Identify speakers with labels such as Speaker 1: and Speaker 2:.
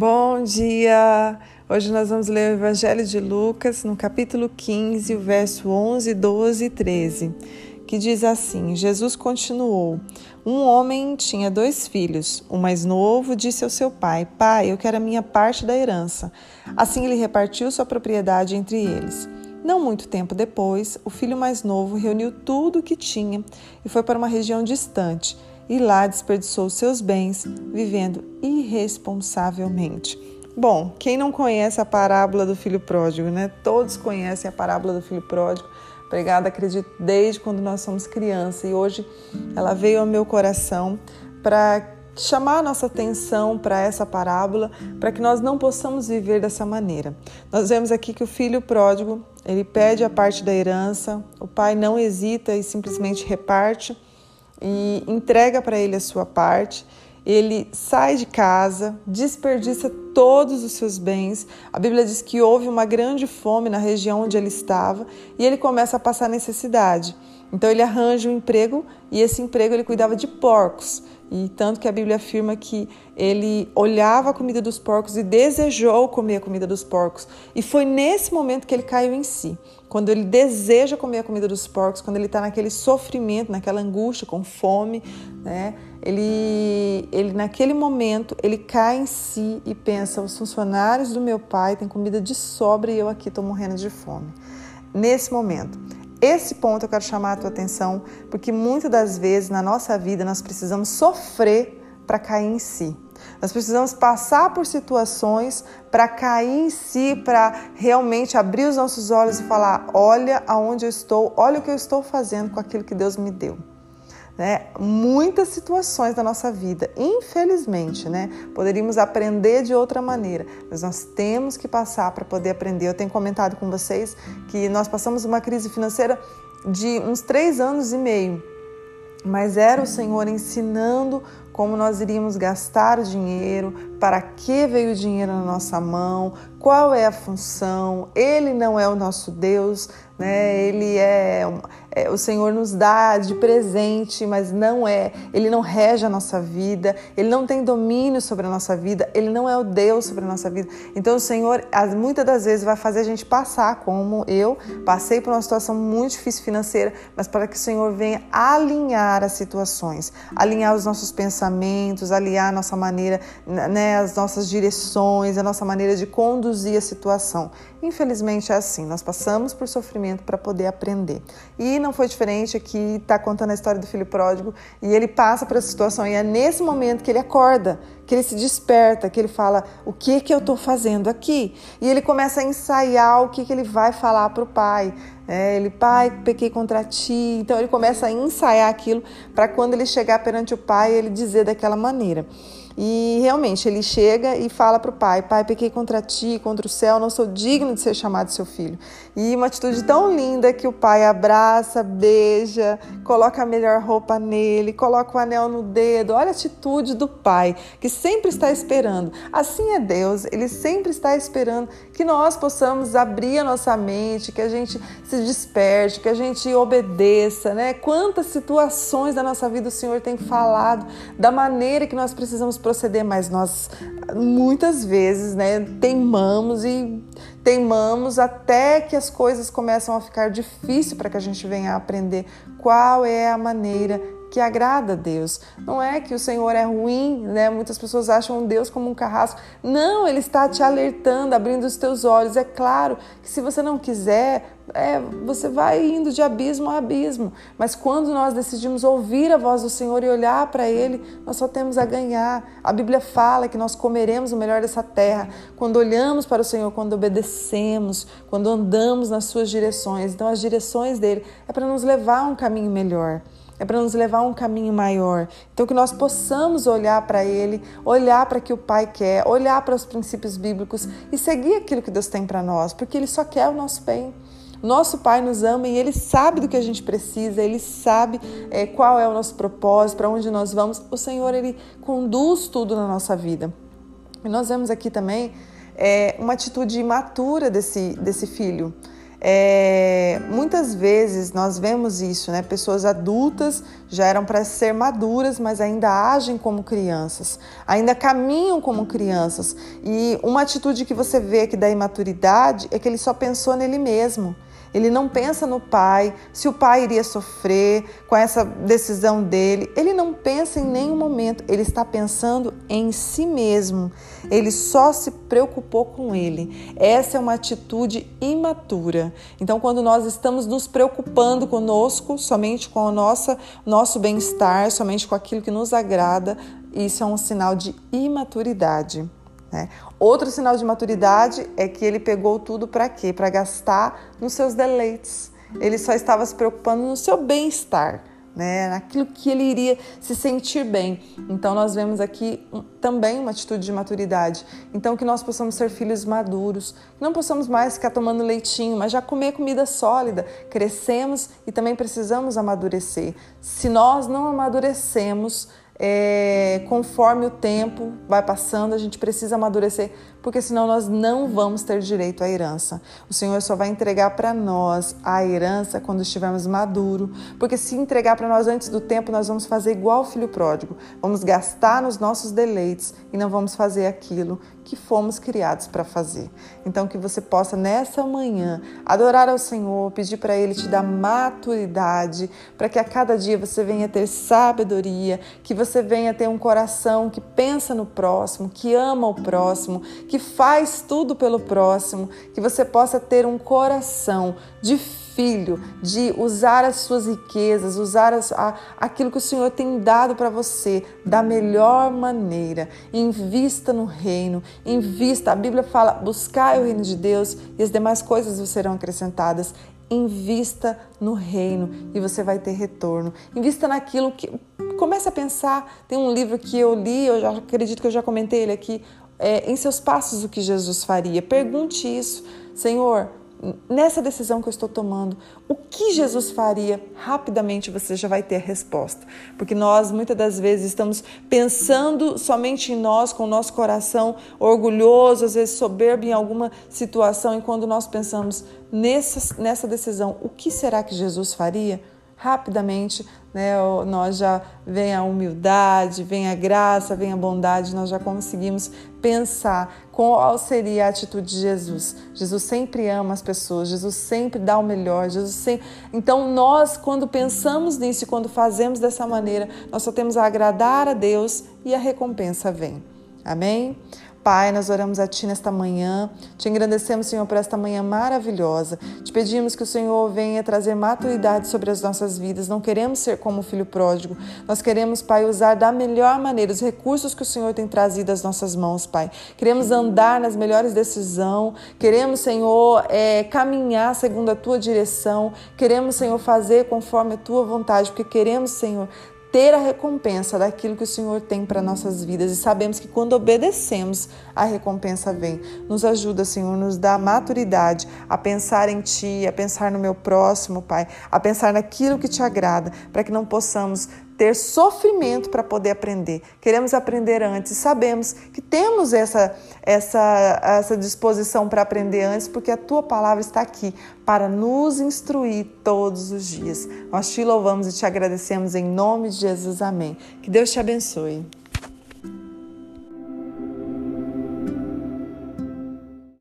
Speaker 1: Bom dia! Hoje nós vamos ler o Evangelho de Lucas, no capítulo 15, o verso 11, 12 e 13, que diz assim: Jesus continuou. Um homem tinha dois filhos. O mais novo disse ao seu pai: Pai, eu quero a minha parte da herança. Assim ele repartiu sua propriedade entre eles. Não muito tempo depois, o filho mais novo reuniu tudo o que tinha e foi para uma região distante e lá desperdiçou seus bens, vivendo irresponsavelmente. Bom, quem não conhece a parábola do filho pródigo, né? Todos conhecem a parábola do filho pródigo. Pregada, acredito, desde quando nós somos crianças e hoje ela veio ao meu coração para chamar a nossa atenção para essa parábola, para que nós não possamos viver dessa maneira. Nós vemos aqui que o filho pródigo, ele pede a parte da herança, o pai não hesita e simplesmente reparte e entrega para ele a sua parte. Ele sai de casa, desperdiça todos os seus bens. A Bíblia diz que houve uma grande fome na região onde ele estava e ele começa a passar necessidade. Então ele arranja um emprego e esse emprego ele cuidava de porcos. E tanto que a Bíblia afirma que ele olhava a comida dos porcos e desejou comer a comida dos porcos. E foi nesse momento que ele caiu em si. Quando ele deseja comer a comida dos porcos, quando ele está naquele sofrimento, naquela angústia, com fome, né? Ele, ele naquele momento ele cai em si e pensa: os funcionários do meu pai têm comida de sobra e eu aqui estou morrendo de fome. Nesse momento, esse ponto eu quero chamar a tua atenção, porque muitas das vezes na nossa vida nós precisamos sofrer para cair em si. Nós precisamos passar por situações para cair em si, para realmente abrir os nossos olhos e falar: olha aonde eu estou, olha o que eu estou fazendo com aquilo que Deus me deu. Né? Muitas situações da nossa vida, infelizmente, né? Poderíamos aprender de outra maneira, mas nós temos que passar para poder aprender. Eu tenho comentado com vocês que nós passamos uma crise financeira de uns três anos e meio, mas era o Senhor ensinando como nós iríamos gastar o dinheiro, para que veio o dinheiro na nossa mão, qual é a função. Ele não é o nosso Deus, né? Ele é, é, o Senhor nos dá de presente, mas não é. Ele não rege a nossa vida. Ele não tem domínio sobre a nossa vida. Ele não é o Deus sobre a nossa vida. Então o Senhor, muitas das vezes, vai fazer a gente passar, como eu passei por uma situação muito difícil financeira, mas para que o Senhor venha alinhar as situações, alinhar os nossos pensamentos pensamentos, aliar nossa maneira, né, as nossas direções, a nossa maneira de conduzir a situação. Infelizmente é assim, nós passamos por sofrimento para poder aprender. E não foi diferente aqui, está contando a história do filho pródigo, e ele passa por essa situação, e é nesse momento que ele acorda, que ele se desperta, que ele fala: o que que eu estou fazendo aqui? E ele começa a ensaiar o que, que ele vai falar para o pai. É, ele, pai, pequei contra ti. Então ele começa a ensaiar aquilo para quando ele chegar perante o pai, ele dizer daquela maneira. E realmente ele chega e fala para o pai: Pai, pequei contra ti, contra o céu, não sou digno de ser chamado seu filho. E uma atitude tão linda que o pai abraça, beija, coloca a melhor roupa nele, coloca o anel no dedo. Olha a atitude do pai, que sempre está esperando. Assim é Deus, ele sempre está esperando que nós possamos abrir a nossa mente, que a gente se desperte, que a gente obedeça, né? Quantas situações da nossa vida o Senhor tem falado da maneira que nós precisamos proceder, mas nós muitas vezes, né, teimamos e teimamos até que as coisas começam a ficar difícil para que a gente venha aprender qual é a maneira que agrada a Deus. Não é que o Senhor é ruim, né? Muitas pessoas acham Deus como um carrasco. Não, Ele está te alertando, abrindo os teus olhos. É claro que se você não quiser, é, você vai indo de abismo a abismo. Mas quando nós decidimos ouvir a voz do Senhor e olhar para Ele, nós só temos a ganhar. A Bíblia fala que nós comeremos o melhor dessa terra quando olhamos para o Senhor, quando obedecemos, quando andamos nas Suas direções. Então, as direções dele é para nos levar a um caminho melhor é para nos levar a um caminho maior. Então, que nós possamos olhar para Ele, olhar para o que o Pai quer, olhar para os princípios bíblicos e seguir aquilo que Deus tem para nós, porque Ele só quer o nosso bem. Nosso Pai nos ama e Ele sabe do que a gente precisa, Ele sabe é, qual é o nosso propósito, para onde nós vamos. O Senhor, Ele conduz tudo na nossa vida. E nós vemos aqui também é, uma atitude imatura desse, desse filho. É, muitas vezes nós vemos isso, né? Pessoas adultas já eram para ser maduras, mas ainda agem como crianças, ainda caminham como crianças. E uma atitude que você vê aqui da imaturidade é que ele só pensou nele mesmo. Ele não pensa no pai, se o pai iria sofrer com essa decisão dele. Ele não pensa em nenhum momento, ele está pensando em si mesmo. Ele só se preocupou com ele. Essa é uma atitude imatura. Então, quando nós estamos nos preocupando conosco, somente com o nosso, nosso bem-estar, somente com aquilo que nos agrada, isso é um sinal de imaturidade. Né? Outro sinal de maturidade é que ele pegou tudo para quê? Para gastar nos seus deleites. Ele só estava se preocupando no seu bem-estar, né? naquilo que ele iria se sentir bem. Então, nós vemos aqui também uma atitude de maturidade. Então, que nós possamos ser filhos maduros, não possamos mais ficar tomando leitinho, mas já comer comida sólida. Crescemos e também precisamos amadurecer. Se nós não amadurecemos, é, conforme o tempo vai passando, a gente precisa amadurecer, porque senão nós não vamos ter direito à herança. O Senhor só vai entregar para nós a herança quando estivermos maduro, porque se entregar para nós antes do tempo, nós vamos fazer igual o filho pródigo, vamos gastar nos nossos deleites e não vamos fazer aquilo que fomos criados para fazer. Então, que você possa nessa manhã adorar ao Senhor, pedir para Ele te dar maturidade, para que a cada dia você venha ter sabedoria, que você venha ter um coração que pensa no próximo, que ama o próximo, que faz tudo pelo próximo, que você possa ter um coração de filho, de usar as suas riquezas, usar as, a, aquilo que o Senhor tem dado para você da melhor maneira. Invista no reino, invista. A Bíblia fala: buscai o reino de Deus e as demais coisas serão acrescentadas. Invista no reino e você vai ter retorno. Invista naquilo que. Comece a pensar. Tem um livro que eu li, eu já acredito que eu já comentei ele aqui. É, em seus passos, o que Jesus faria. Pergunte isso, Senhor nessa decisão que eu estou tomando, o que Jesus faria? Rapidamente você já vai ter a resposta. Porque nós muitas das vezes estamos pensando somente em nós, com o nosso coração orgulhoso, às vezes soberbo em alguma situação, e quando nós pensamos nessa, nessa decisão, o que será que Jesus faria? Rapidamente né, nós já vem a humildade, vem a graça, vem a bondade, nós já conseguimos pensar qual seria a atitude de Jesus. Jesus sempre ama as pessoas, Jesus sempre dá o melhor, Jesus sempre... Então nós quando pensamos nisso quando fazemos dessa maneira, nós só temos a agradar a Deus e a recompensa vem. Amém? Pai, nós oramos a Ti nesta manhã, te engrandecemos, Senhor, por esta manhã maravilhosa. Te pedimos que o Senhor venha trazer maturidade sobre as nossas vidas. Não queremos ser como o filho pródigo. Nós queremos, Pai, usar da melhor maneira os recursos que o Senhor tem trazido às nossas mãos, Pai. Queremos andar nas melhores decisões. Queremos, Senhor, é, caminhar segundo a Tua direção. Queremos, Senhor, fazer conforme a Tua vontade, porque queremos, Senhor, ter a recompensa daquilo que o Senhor tem para nossas vidas e sabemos que quando obedecemos, a recompensa vem. Nos ajuda, Senhor, nos dá maturidade a pensar em Ti, a pensar no meu próximo, Pai, a pensar naquilo que te agrada, para que não possamos ter sofrimento para poder aprender. Queremos aprender antes. Sabemos que temos essa, essa, essa disposição para aprender antes, porque a tua palavra está aqui para nos instruir todos os dias. Nós te louvamos e te agradecemos em nome de Jesus. Amém. Que Deus te abençoe.